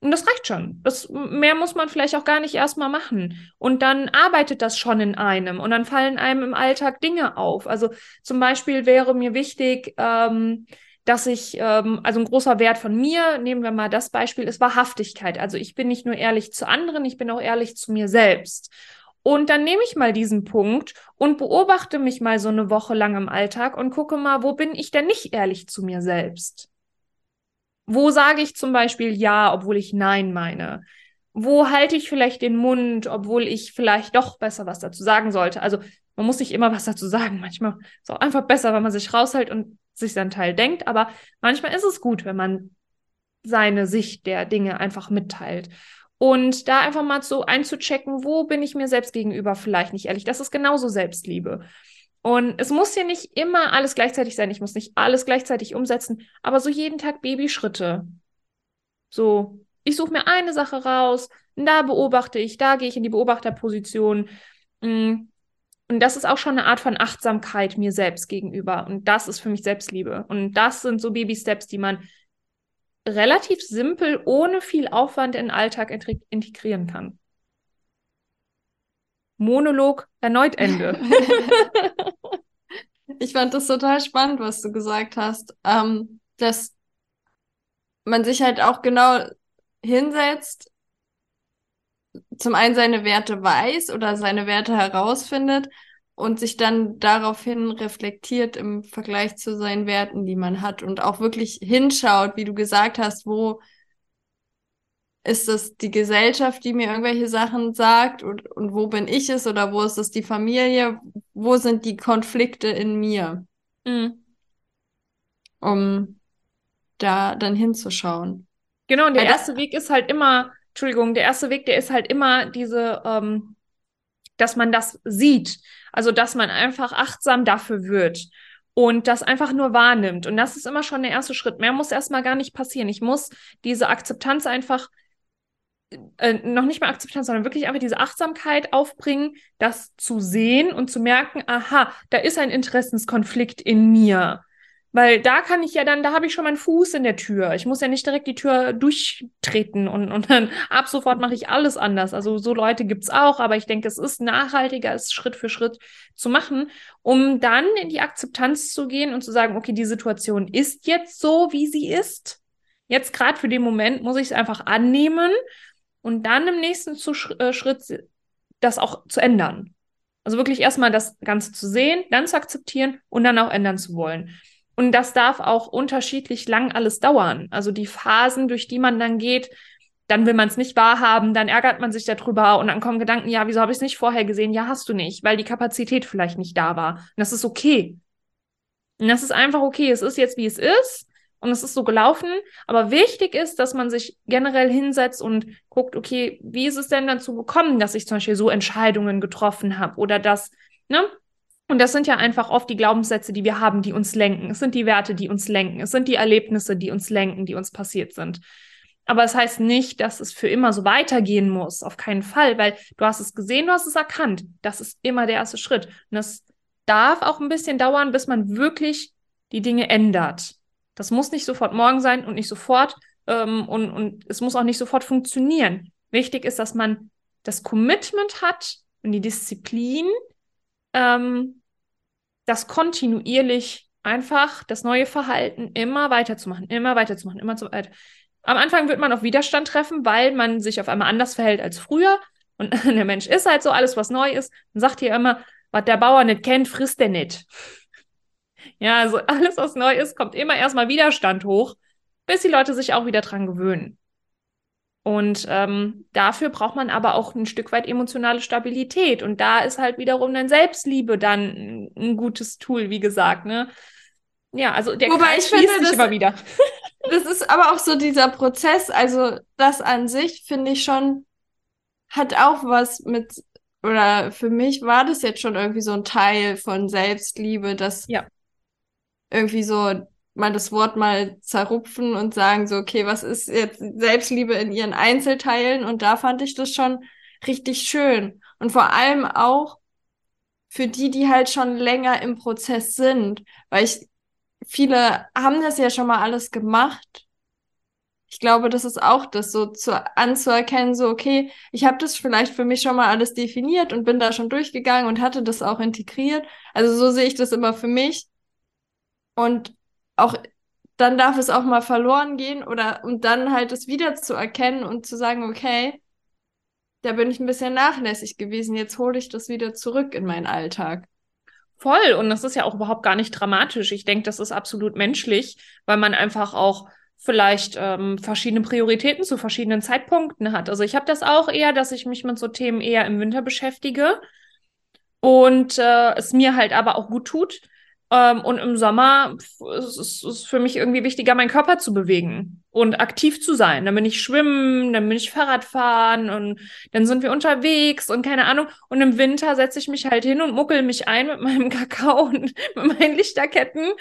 Und das reicht schon. Das, mehr muss man vielleicht auch gar nicht erstmal machen. Und dann arbeitet das schon in einem und dann fallen einem im Alltag Dinge auf. Also zum Beispiel wäre mir wichtig, ähm, dass ich, ähm, also ein großer Wert von mir, nehmen wir mal das Beispiel, ist Wahrhaftigkeit. Also ich bin nicht nur ehrlich zu anderen, ich bin auch ehrlich zu mir selbst. Und dann nehme ich mal diesen Punkt und beobachte mich mal so eine Woche lang im Alltag und gucke mal, wo bin ich denn nicht ehrlich zu mir selbst? Wo sage ich zum Beispiel Ja, obwohl ich Nein meine? Wo halte ich vielleicht den Mund, obwohl ich vielleicht doch besser was dazu sagen sollte? Also man muss nicht immer was dazu sagen. Manchmal ist es auch einfach besser, wenn man sich raushält und sich sein Teil denkt, aber manchmal ist es gut, wenn man seine Sicht der Dinge einfach mitteilt. Und da einfach mal so einzuchecken, wo bin ich mir selbst gegenüber vielleicht nicht ehrlich. Das ist genauso Selbstliebe. Und es muss ja nicht immer alles gleichzeitig sein. Ich muss nicht alles gleichzeitig umsetzen, aber so jeden Tag Babyschritte. So, ich suche mir eine Sache raus, da beobachte ich, da gehe ich in die Beobachterposition. Mm, und das ist auch schon eine Art von Achtsamkeit mir selbst gegenüber. Und das ist für mich Selbstliebe. Und das sind so Baby-Steps, die man relativ simpel, ohne viel Aufwand in den Alltag integrieren kann. Monolog erneut Ende. ich fand das total spannend, was du gesagt hast, ähm, dass man sich halt auch genau hinsetzt zum einen seine Werte weiß oder seine Werte herausfindet und sich dann daraufhin reflektiert im Vergleich zu seinen Werten, die man hat und auch wirklich hinschaut, wie du gesagt hast, wo ist es die Gesellschaft, die mir irgendwelche Sachen sagt und, und wo bin ich es oder wo ist es die Familie, wo sind die Konflikte in mir, mhm. um da dann hinzuschauen. Genau, und der erste Weg ist halt immer Entschuldigung, der erste Weg, der ist halt immer diese, ähm, dass man das sieht. Also, dass man einfach achtsam dafür wird und das einfach nur wahrnimmt. Und das ist immer schon der erste Schritt. Mehr muss erstmal gar nicht passieren. Ich muss diese Akzeptanz einfach, äh, noch nicht mal Akzeptanz, sondern wirklich einfach diese Achtsamkeit aufbringen, das zu sehen und zu merken, aha, da ist ein Interessenskonflikt in mir. Weil da kann ich ja dann, da habe ich schon meinen Fuß in der Tür. Ich muss ja nicht direkt die Tür durchtreten und, und dann ab sofort mache ich alles anders. Also so Leute gibt's auch, aber ich denke, es ist nachhaltiger, es Schritt für Schritt zu machen, um dann in die Akzeptanz zu gehen und zu sagen, okay, die Situation ist jetzt so, wie sie ist. Jetzt gerade für den Moment muss ich es einfach annehmen und dann im nächsten äh, Schritt das auch zu ändern. Also wirklich erstmal das Ganze zu sehen, dann zu akzeptieren und dann auch ändern zu wollen. Und das darf auch unterschiedlich lang alles dauern. Also die Phasen, durch die man dann geht, dann will man es nicht wahrhaben, dann ärgert man sich darüber und dann kommen Gedanken, ja, wieso habe ich es nicht vorher gesehen? Ja, hast du nicht, weil die Kapazität vielleicht nicht da war. Und das ist okay. Und das ist einfach okay. Es ist jetzt, wie es ist und es ist so gelaufen. Aber wichtig ist, dass man sich generell hinsetzt und guckt, okay, wie ist es denn dazu gekommen, dass ich zum Beispiel so Entscheidungen getroffen habe oder das, ne? Und das sind ja einfach oft die Glaubenssätze, die wir haben, die uns lenken. Es sind die Werte, die uns lenken. Es sind die Erlebnisse, die uns lenken, die uns passiert sind. Aber es das heißt nicht, dass es für immer so weitergehen muss. Auf keinen Fall, weil du hast es gesehen, du hast es erkannt. Das ist immer der erste Schritt. Und das darf auch ein bisschen dauern, bis man wirklich die Dinge ändert. Das muss nicht sofort morgen sein und nicht sofort ähm, und, und es muss auch nicht sofort funktionieren. Wichtig ist, dass man das Commitment hat und die Disziplin, ähm, das kontinuierlich einfach das neue Verhalten immer weiterzumachen, immer weiterzumachen, immer zu weiter. Am Anfang wird man auf Widerstand treffen, weil man sich auf einmal anders verhält als früher. Und der Mensch ist halt so, alles, was neu ist. Man sagt hier immer, was der Bauer nicht kennt, frisst er nicht. Ja, also alles, was neu ist, kommt immer erstmal Widerstand hoch, bis die Leute sich auch wieder dran gewöhnen. Und ähm, dafür braucht man aber auch ein Stück weit emotionale Stabilität. Und da ist halt wiederum dann Selbstliebe dann ein gutes Tool, wie gesagt. Ne? Ja, also der Wobei Kreis ich finde, das, immer wieder. Das ist aber auch so dieser Prozess, also das an sich finde ich schon, hat auch was mit, oder für mich war das jetzt schon irgendwie so ein Teil von Selbstliebe, dass ja. irgendwie so mal das Wort mal zerrupfen und sagen so, okay, was ist jetzt Selbstliebe in ihren Einzelteilen? Und da fand ich das schon richtig schön. Und vor allem auch für die, die halt schon länger im Prozess sind, weil ich viele haben das ja schon mal alles gemacht. Ich glaube, das ist auch das so zu, anzuerkennen, so, okay, ich habe das vielleicht für mich schon mal alles definiert und bin da schon durchgegangen und hatte das auch integriert. Also so sehe ich das immer für mich. Und auch dann darf es auch mal verloren gehen oder und dann halt es wieder zu erkennen und zu sagen, okay, da bin ich ein bisschen nachlässig gewesen, jetzt hole ich das wieder zurück in meinen Alltag. Voll. Und das ist ja auch überhaupt gar nicht dramatisch. Ich denke, das ist absolut menschlich, weil man einfach auch vielleicht ähm, verschiedene Prioritäten zu verschiedenen Zeitpunkten hat. Also ich habe das auch eher, dass ich mich mit so Themen eher im Winter beschäftige und äh, es mir halt aber auch gut tut. Ähm, und im Sommer ist es für mich irgendwie wichtiger, meinen Körper zu bewegen und aktiv zu sein. Dann bin ich schwimmen, dann bin ich Fahrrad fahren und dann sind wir unterwegs und keine Ahnung. Und im Winter setze ich mich halt hin und muckel mich ein mit meinem Kakao und mit meinen Lichterketten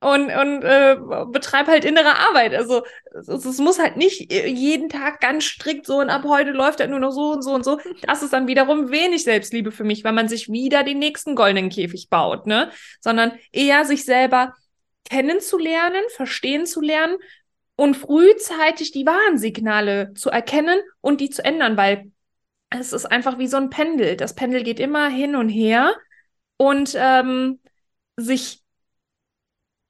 und, und äh, betreibe halt innere Arbeit. Also es, es, muss halt nicht jeden Tag ganz strikt so und ab heute läuft er nur noch so und so und so. Das ist dann wiederum wenig Selbstliebe für mich, weil man sich wieder den nächsten goldenen Käfig baut, ne? Sondern eher sich selber kennenzulernen, verstehen zu lernen und frühzeitig die Warnsignale zu erkennen und die zu ändern, weil es ist einfach wie so ein Pendel. Das Pendel geht immer hin und her und ähm, sich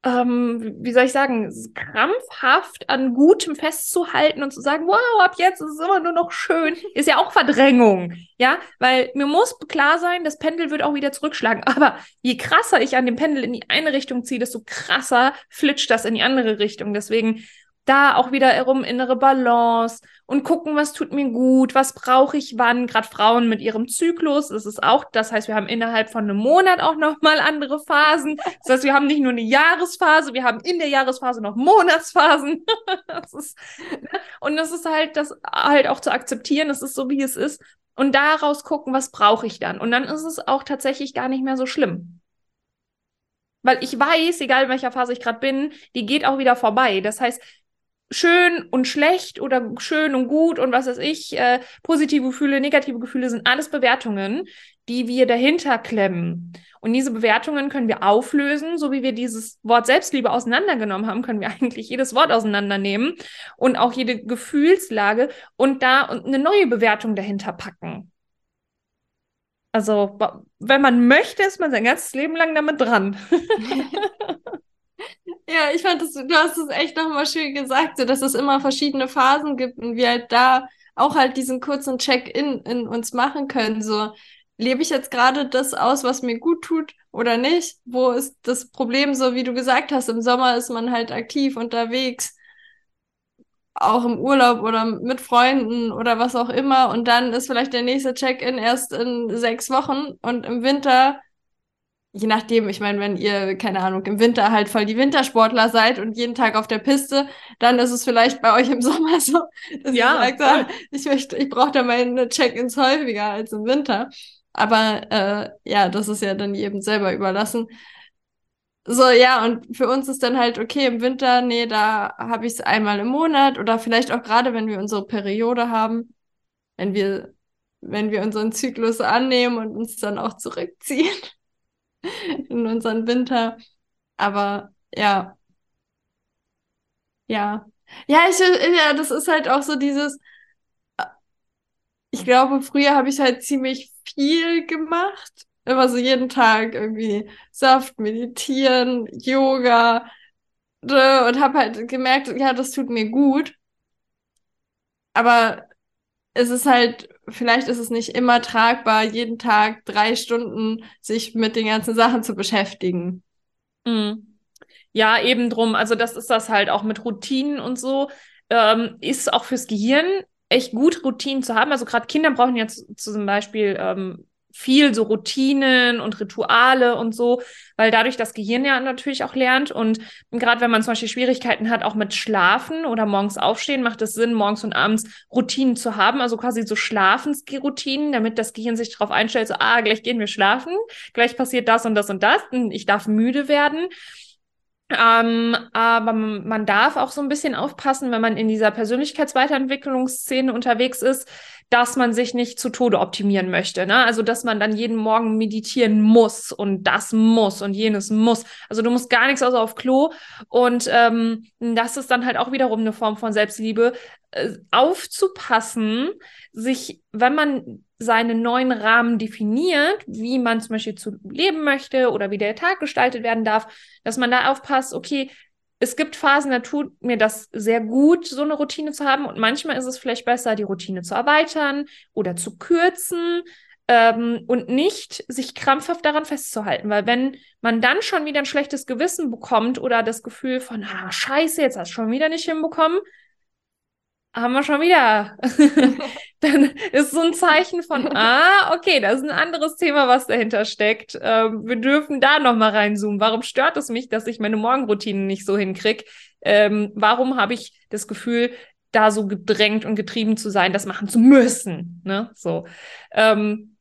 ähm, wie soll ich sagen, krampfhaft an Gutem festzuhalten und zu sagen, wow, ab jetzt ist es immer nur noch schön, ist ja auch Verdrängung, ja, weil mir muss klar sein, das Pendel wird auch wieder zurückschlagen, aber je krasser ich an dem Pendel in die eine Richtung ziehe, desto krasser flitscht das in die andere Richtung, deswegen da auch wieder herum innere Balance und gucken, was tut mir gut, was brauche ich wann. Gerade Frauen mit ihrem Zyklus, das ist auch, das heißt, wir haben innerhalb von einem Monat auch nochmal andere Phasen. Das heißt, wir haben nicht nur eine Jahresphase, wir haben in der Jahresphase noch Monatsphasen. das ist, ne? und das ist halt, das halt auch zu akzeptieren, das ist so, wie es ist. Und daraus gucken, was brauche ich dann. Und dann ist es auch tatsächlich gar nicht mehr so schlimm. Weil ich weiß, egal in welcher Phase ich gerade bin, die geht auch wieder vorbei. Das heißt, schön und schlecht oder schön und gut und was weiß ich, äh, positive Gefühle, negative Gefühle sind alles Bewertungen, die wir dahinter klemmen. Und diese Bewertungen können wir auflösen, so wie wir dieses Wort Selbstliebe auseinandergenommen haben, können wir eigentlich jedes Wort auseinandernehmen und auch jede Gefühlslage und da eine neue Bewertung dahinter packen. Also, wenn man möchte, ist man sein ganzes Leben lang damit dran. Ja, ich fand das, du hast es echt nochmal schön gesagt, so dass es immer verschiedene Phasen gibt und wir halt da auch halt diesen kurzen Check-in in uns machen können. So, lebe ich jetzt gerade das aus, was mir gut tut oder nicht? Wo ist das Problem, so wie du gesagt hast, im Sommer ist man halt aktiv unterwegs. auch im Urlaub oder mit Freunden oder was auch immer. Und dann ist vielleicht der nächste Check-in erst in sechs Wochen und im Winter je nachdem, ich meine, wenn ihr, keine Ahnung, im Winter halt voll die Wintersportler seid und jeden Tag auf der Piste, dann ist es vielleicht bei euch im Sommer so, dass ja, ihr sagt, ah, ich möchte, ich brauche da meine Check-ins häufiger als im Winter. Aber äh, ja, das ist ja dann jedem selber überlassen. So, ja, und für uns ist dann halt, okay, im Winter, nee, da habe ich es einmal im Monat oder vielleicht auch gerade, wenn wir unsere Periode haben, wenn wir, wenn wir unseren Zyklus annehmen und uns dann auch zurückziehen in unseren Winter. Aber ja. Ja. Ja, ich, ja, das ist halt auch so dieses, ich glaube, früher habe ich halt ziemlich viel gemacht. Immer so jeden Tag irgendwie Saft, meditieren, Yoga und habe halt gemerkt, ja, das tut mir gut. Aber es ist halt vielleicht ist es nicht immer tragbar, jeden Tag drei Stunden sich mit den ganzen Sachen zu beschäftigen. Mhm. Ja, eben drum. Also das ist das halt auch mit Routinen und so. Ähm, ist auch fürs Gehirn echt gut, Routinen zu haben. Also gerade Kinder brauchen jetzt zum Beispiel ähm, viel so Routinen und Rituale und so, weil dadurch das Gehirn ja natürlich auch lernt. Und gerade wenn man zum Beispiel Schwierigkeiten hat, auch mit Schlafen oder morgens aufstehen, macht es Sinn, morgens und abends Routinen zu haben, also quasi so Schlafensroutinen, damit das Gehirn sich darauf einstellt, so, ah, gleich gehen wir schlafen, gleich passiert das und das und das, und ich darf müde werden. Ähm, aber man darf auch so ein bisschen aufpassen, wenn man in dieser Persönlichkeitsweiterentwicklungsszene unterwegs ist, dass man sich nicht zu Tode optimieren möchte. Ne? Also, dass man dann jeden Morgen meditieren muss und das muss und jenes muss. Also, du musst gar nichts außer auf Klo. Und ähm, das ist dann halt auch wiederum eine Form von Selbstliebe, äh, aufzupassen, sich, wenn man seinen neuen Rahmen definiert, wie man zum Beispiel zu leben möchte oder wie der Tag gestaltet werden darf, dass man da aufpasst, okay, es gibt Phasen, da tut mir das sehr gut, so eine Routine zu haben. Und manchmal ist es vielleicht besser, die Routine zu erweitern oder zu kürzen ähm, und nicht sich krampfhaft daran festzuhalten. Weil wenn man dann schon wieder ein schlechtes Gewissen bekommt oder das Gefühl von, ah, scheiße, jetzt hast du schon wieder nicht hinbekommen, haben wir schon wieder. dann ist so ein Zeichen von, ah, okay, das ist ein anderes Thema, was dahinter steckt. Ähm, wir dürfen da nochmal reinzoomen. Warum stört es mich, dass ich meine Morgenroutinen nicht so hinkriege? Ähm, warum habe ich das Gefühl, da so gedrängt und getrieben zu sein, das machen zu müssen? Ne? So. Ähm,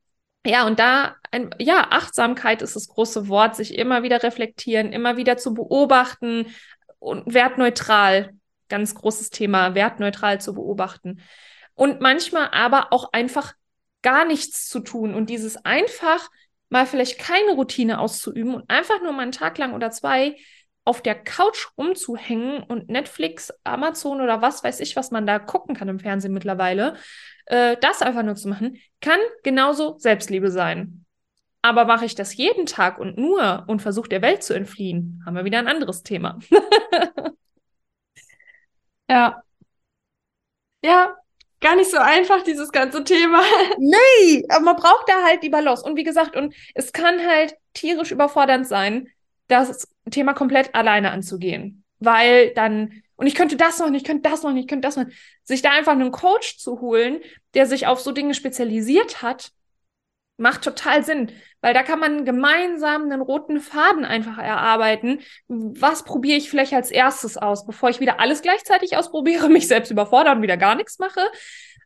ja, und da, ein, ja, Achtsamkeit ist das große Wort, sich immer wieder reflektieren, immer wieder zu beobachten und wertneutral ganz großes Thema, wertneutral zu beobachten. Und manchmal aber auch einfach gar nichts zu tun und dieses einfach mal vielleicht keine Routine auszuüben und einfach nur mal einen Tag lang oder zwei auf der Couch rumzuhängen und Netflix, Amazon oder was weiß ich, was man da gucken kann im Fernsehen mittlerweile, äh, das einfach nur zu machen, kann genauso Selbstliebe sein. Aber mache ich das jeden Tag und nur und versuche der Welt zu entfliehen, haben wir wieder ein anderes Thema. Ja. Ja, gar nicht so einfach, dieses ganze Thema. Nee, aber man braucht da halt die Balance. Und wie gesagt, und es kann halt tierisch überfordernd sein, das Thema komplett alleine anzugehen. Weil dann, und ich könnte das noch nicht, ich könnte das noch nicht, ich könnte das noch nicht. Sich da einfach einen Coach zu holen, der sich auf so Dinge spezialisiert hat, macht total Sinn, weil da kann man gemeinsam einen roten Faden einfach erarbeiten. Was probiere ich vielleicht als erstes aus, bevor ich wieder alles gleichzeitig ausprobiere, mich selbst überfordere und wieder gar nichts mache.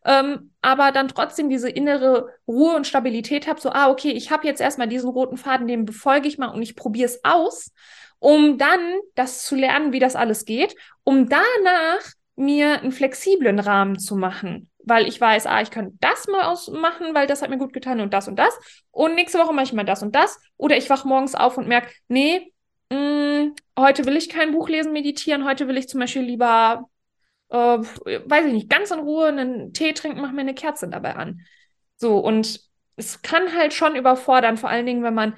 Ähm, aber dann trotzdem diese innere Ruhe und Stabilität habe, so, ah, okay, ich habe jetzt erstmal diesen roten Faden, den befolge ich mal und ich probiere es aus, um dann das zu lernen, wie das alles geht, um danach mir einen flexiblen Rahmen zu machen weil ich weiß, ah, ich kann das mal ausmachen, weil das hat mir gut getan und das und das. Und nächste Woche mache ich mal das und das. Oder ich wache morgens auf und merke, nee, mh, mm, heute will ich kein Buch lesen, meditieren. Heute will ich zum Beispiel lieber, äh, weiß ich nicht, ganz in Ruhe einen Tee trinken, mache mir eine Kerze dabei an. So, und es kann halt schon überfordern, vor allen Dingen, wenn man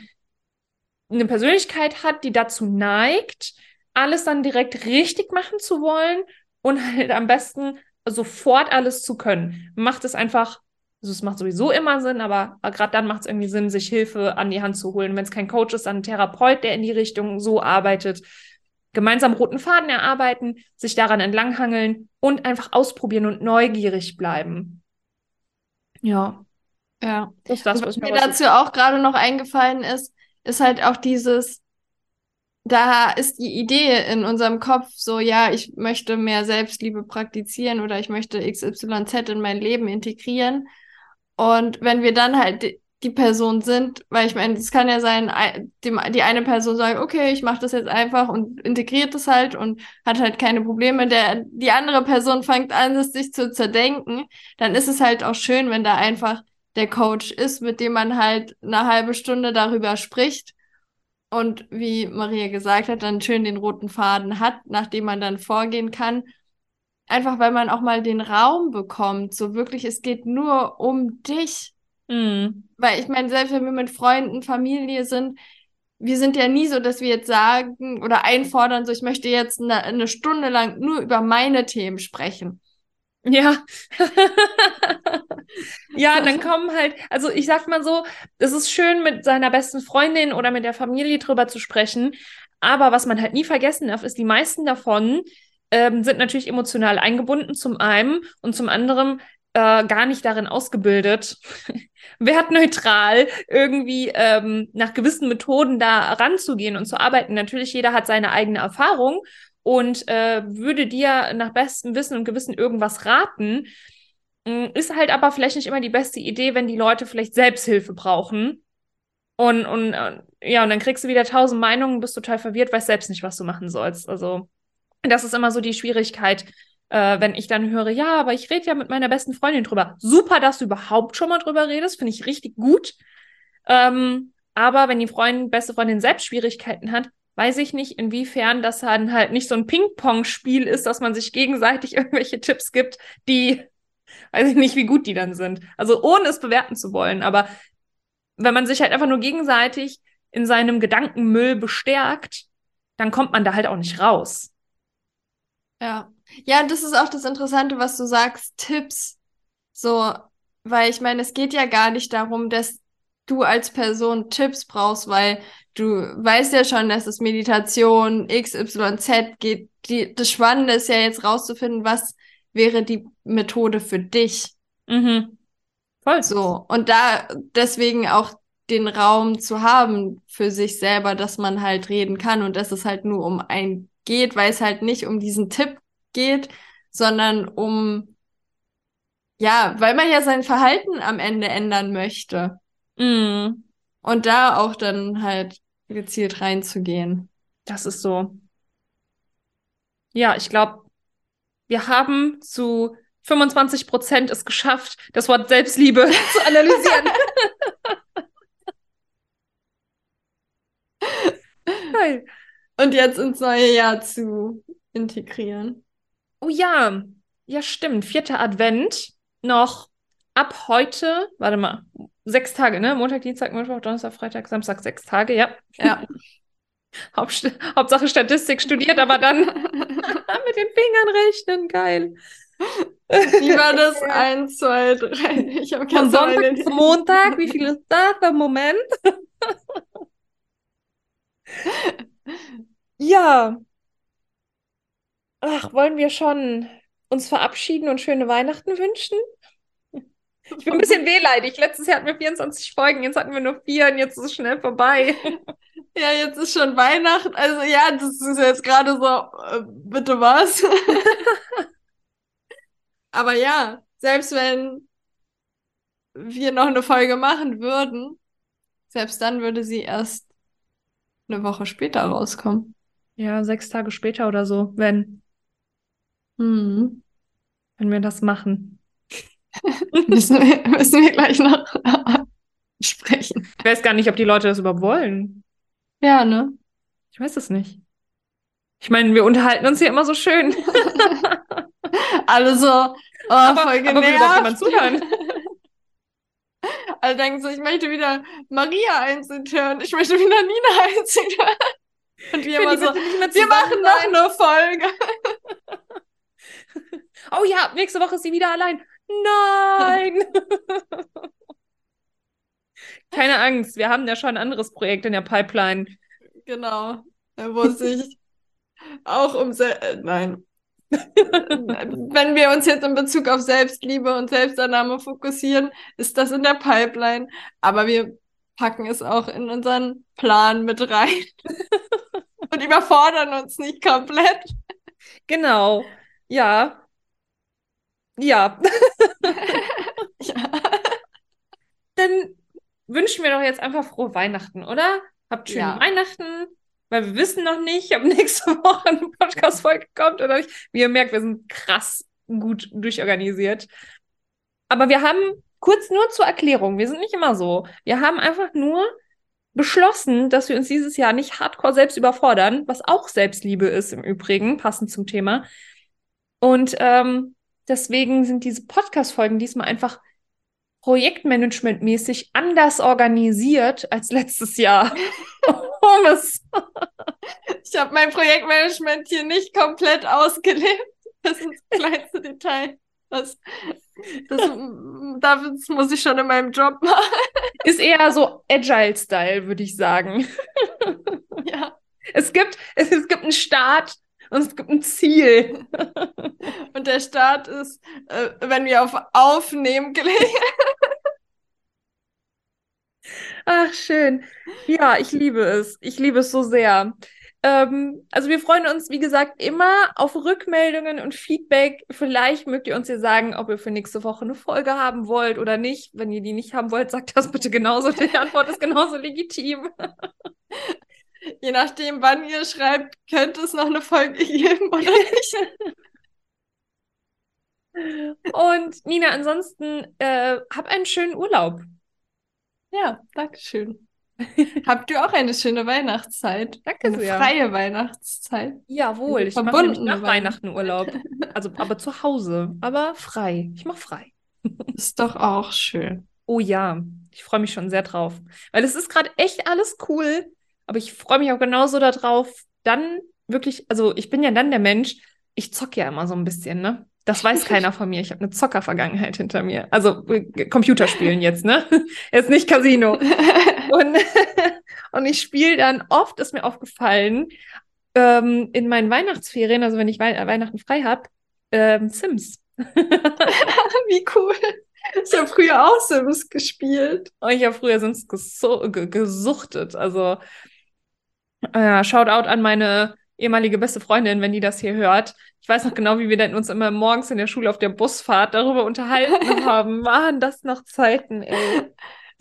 eine Persönlichkeit hat, die dazu neigt, alles dann direkt richtig machen zu wollen und halt am besten sofort alles zu können. Macht es einfach, also es macht sowieso immer Sinn, aber gerade dann macht es irgendwie Sinn, sich Hilfe an die Hand zu holen. Wenn es kein Coach ist, dann ein Therapeut, der in die Richtung so arbeitet. gemeinsam roten Faden erarbeiten, sich daran entlanghangeln und einfach ausprobieren und neugierig bleiben. Ja. Ja. Das ist das, was, was mir dazu auch gerade noch eingefallen ist, ist halt auch dieses, da ist die Idee in unserem Kopf so, ja, ich möchte mehr Selbstliebe praktizieren oder ich möchte XYZ in mein Leben integrieren. Und wenn wir dann halt die Person sind, weil ich meine, es kann ja sein, die, eine Person sagt, okay, ich mache das jetzt einfach und integriert das halt und hat halt keine Probleme. Der, die andere Person fängt an, es sich zu zerdenken, dann ist es halt auch schön, wenn da einfach der Coach ist, mit dem man halt eine halbe Stunde darüber spricht und wie Maria gesagt hat, dann schön den roten Faden hat, nachdem man dann vorgehen kann. Einfach weil man auch mal den Raum bekommt, so wirklich, es geht nur um dich Mhm. Weil ich meine, selbst wenn wir mit Freunden, Familie sind, wir sind ja nie so, dass wir jetzt sagen oder einfordern, so ich möchte jetzt eine, eine Stunde lang nur über meine Themen sprechen. Ja. ja, dann kommen halt, also ich sag mal so, es ist schön, mit seiner besten Freundin oder mit der Familie drüber zu sprechen. Aber was man halt nie vergessen darf, ist, die meisten davon ähm, sind natürlich emotional eingebunden, zum einen und zum anderen äh, gar nicht darin ausgebildet, wertneutral irgendwie ähm, nach gewissen Methoden da ranzugehen und zu arbeiten. Natürlich, jeder hat seine eigene Erfahrung und äh, würde dir nach bestem Wissen und Gewissen irgendwas raten. Mm, ist halt aber vielleicht nicht immer die beste Idee, wenn die Leute vielleicht Selbsthilfe brauchen. Und, und äh, ja, und dann kriegst du wieder tausend Meinungen, bist total verwirrt, weißt selbst nicht, was du machen sollst. Also, das ist immer so die Schwierigkeit, äh, wenn ich dann höre, ja, aber ich rede ja mit meiner besten Freundin drüber. Super, dass du überhaupt schon mal drüber redest, finde ich richtig gut. Ähm, aber wenn die Freundin, beste Freundin selbst Schwierigkeiten hat, weiß ich nicht, inwiefern das dann halt nicht so ein Ping-Pong-Spiel ist, dass man sich gegenseitig irgendwelche Tipps gibt, die, weiß ich nicht, wie gut die dann sind. Also ohne es bewerten zu wollen, aber wenn man sich halt einfach nur gegenseitig in seinem Gedankenmüll bestärkt, dann kommt man da halt auch nicht raus. Ja. Ja, das ist auch das Interessante, was du sagst, Tipps. So, weil ich meine, es geht ja gar nicht darum, dass du als Person Tipps brauchst, weil du weißt ja schon, dass es Meditation XYZ geht. Die, das Spannende ist ja jetzt rauszufinden, was wäre die Methode für dich. Mhm. Voll. So. Und da deswegen auch den Raum zu haben für sich selber, dass man halt reden kann und dass es halt nur um ein geht, weil es halt nicht um diesen Tipp geht, sondern um, ja, weil man ja sein Verhalten am Ende ändern möchte. Mm. Und da auch dann halt gezielt reinzugehen. Das ist so. Ja, ich glaube, wir haben zu 25 Prozent es geschafft, das Wort Selbstliebe zu analysieren. Und jetzt ins neue Jahr zu integrieren. Oh ja, ja, stimmt. Vierter Advent. Noch ab heute, warte mal, sechs Tage, ne? Montag, Dienstag, Mittwoch, Donnerstag, Freitag, Samstag, sechs Tage, ja. Ja. Hauptst Hauptsache Statistik studiert, aber dann mit den Fingern rechnen, geil. Wie war das? Eins, zwei, drei. Ich habe Von Sonntag bis Montag, wie viel ist das im Moment? ja, Ach, wollen wir schon uns verabschieden und schöne Weihnachten wünschen? Ich bin ein bisschen wehleidig. Letztes Jahr hatten wir 24 Folgen, jetzt hatten wir nur vier und jetzt ist es schnell vorbei. Ja, jetzt ist schon Weihnachten. Also ja, das ist jetzt gerade so, äh, bitte was? Aber ja, selbst wenn wir noch eine Folge machen würden, selbst dann würde sie erst eine Woche später rauskommen. Ja, sechs Tage später oder so, wenn. Hm. Wenn wir das machen. müssen, wir, müssen wir gleich noch sprechen. Ich weiß gar nicht, ob die Leute das überhaupt wollen. Ja, ne? Ich weiß es nicht. Ich meine, wir unterhalten uns hier immer so schön. Alle so, oh, aber, voll genervt. Aber will überhaupt jemand zuhören? Alle denken so, ich möchte wieder Maria einzeln hören. Ich möchte wieder Nina einzeln hören. Und wir immer so, wir machen noch eine Folge. Oh ja, nächste Woche ist sie wieder allein. Nein! Keine Angst, wir haben ja schon ein anderes Projekt in der Pipeline. Genau, wo sich auch um, Se äh, nein. Wenn wir uns jetzt in Bezug auf Selbstliebe und Selbstannahme fokussieren, ist das in der Pipeline. Aber wir packen es auch in unseren Plan mit rein und überfordern uns nicht komplett. Genau. Ja. Ja. ja. Dann wünschen wir doch jetzt einfach frohe Weihnachten, oder? Habt schöne Ja. Weihnachten, weil wir wissen noch nicht, ob nächste Woche eine Podcast-Folge kommt oder nicht. Wie ihr merkt, wir sind krass gut durchorganisiert. Aber wir haben, kurz nur zur Erklärung, wir sind nicht immer so. Wir haben einfach nur beschlossen, dass wir uns dieses Jahr nicht hardcore selbst überfordern, was auch Selbstliebe ist im Übrigen, passend zum Thema. Und ähm, deswegen sind diese Podcast-Folgen diesmal einfach projektmanagementmäßig anders organisiert als letztes Jahr. es Ich habe mein Projektmanagement hier nicht komplett ausgelebt. Das ist das kleinste Detail. Das, das, das muss ich schon in meinem Job machen. ist eher so Agile-Style, würde ich sagen. Ja. Es gibt, es, es gibt einen Start und es gibt ein Ziel. Und der Start ist, äh, wenn wir auf Aufnehmen klicken. Ach, schön. Ja, ich liebe es. Ich liebe es so sehr. Ähm, also wir freuen uns, wie gesagt, immer auf Rückmeldungen und Feedback. Vielleicht mögt ihr uns ja sagen, ob ihr für nächste Woche eine Folge haben wollt oder nicht. Wenn ihr die nicht haben wollt, sagt das bitte genauso. Die Antwort ist genauso legitim. Je nachdem, wann ihr schreibt, könnte es noch eine Folge geben oder nicht. Und Nina, ansonsten äh, hab einen schönen Urlaub. Ja, danke schön. Habt ihr auch eine schöne Weihnachtszeit? Danke Eine sehr. freie Weihnachtszeit. Jawohl, ich mache nach. Weihnachten Urlaub. Also, aber zu Hause, aber frei. Ich mache frei. Ist doch auch schön. Oh ja, ich freue mich schon sehr drauf. Weil es ist gerade echt alles cool, aber ich freue mich auch genauso darauf, dann wirklich, also ich bin ja dann der Mensch, ich zock ja immer so ein bisschen, ne? Das weiß keiner von mir. Ich habe eine Zocker-Vergangenheit hinter mir. Also äh, Computerspielen jetzt, ne? Jetzt nicht Casino. Und, und ich spiele dann oft, ist mir aufgefallen, ähm, in meinen Weihnachtsferien, also wenn ich Wei Weihnachten frei habe, ähm, Sims. Wie cool. Ich habe früher auch Sims gespielt. Und ich habe früher Sims gesu ge gesuchtet. Also äh, Shoutout an meine ehemalige beste Freundin, wenn die das hier hört. Ich weiß noch genau, wie wir dann uns immer morgens in der Schule auf der Busfahrt darüber unterhalten haben. Waren das noch Zeiten, ey.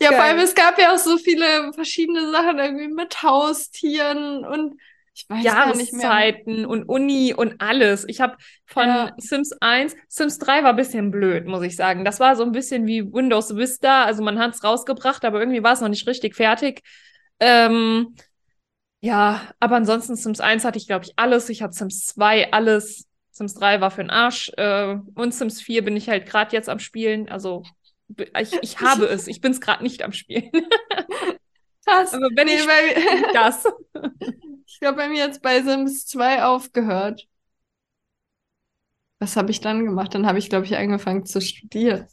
Ja, vor Geil. allem, es gab ja auch so viele verschiedene Sachen irgendwie mit Haustieren und ich weiß. Jahreszeiten und Uni und alles. Ich habe von Ja. Sims 1, Sims 3 war ein bisschen blöd, muss ich sagen. Das war so ein bisschen wie Windows Vista. Also man hat es rausgebracht, aber irgendwie war es noch nicht richtig fertig. Ähm, ja, aber ansonsten Sims 1 hatte ich, glaube ich, alles. Ich hatte Sims 2 alles. Sims 3 war für den Arsch. Äh, und Sims 4 bin ich halt gerade jetzt am Spielen. Also ich, ich habe es. Ich bin es gerade nicht am Spielen. Krass. Aber wenn Nee, ich bei, das. ich glaube, bei mir jetzt bei Sims 2 aufgehört. Was habe ich dann gemacht? Dann habe ich, glaube ich, angefangen zu studieren.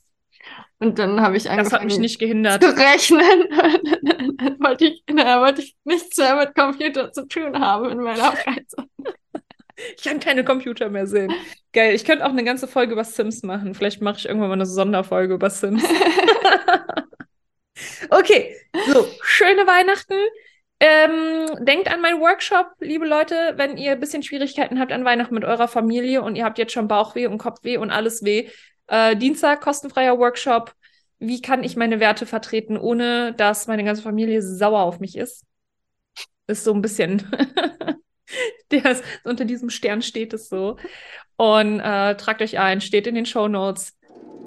Und dann habe ich Das hat mich angefangen nicht gehindert. zu rechnen. dann wollte ich, dann wollte ich nichts mehr mit Computer zu tun haben in meiner Freizeit. Ich kann keine Computer mehr sehen. Geil, ich könnte auch eine ganze Folge über Sims machen. Vielleicht mache ich irgendwann mal eine Sonderfolge über Sims. okay, so, schöne Weihnachten. Ähm, denkt an meinen Workshop, liebe Leute, wenn ihr ein bisschen Schwierigkeiten habt an Weihnachten mit eurer Familie und ihr habt jetzt schon Bauchweh und Kopfweh und alles weh. Äh, Dienstag, kostenfreier Workshop. Wie kann ich meine Werte vertreten, ohne dass meine ganze Familie sauer auf mich ist? Ist so ein bisschen. Der ist, unter diesem Stern steht es so. Und äh, tragt euch ein, steht in den Show Notes.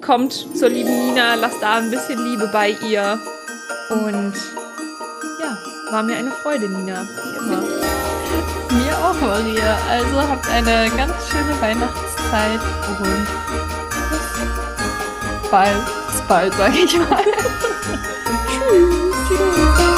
Kommt zur lieben Nina, lasst da ein bisschen Liebe bei ihr. Und ja, war mir eine Freude, Nina, wie immer. Mir auch, Maria. Also habt eine ganz schöne Weihnachtszeit und bald. Bis bald, sage ich mal. Tschüss. Tschüss.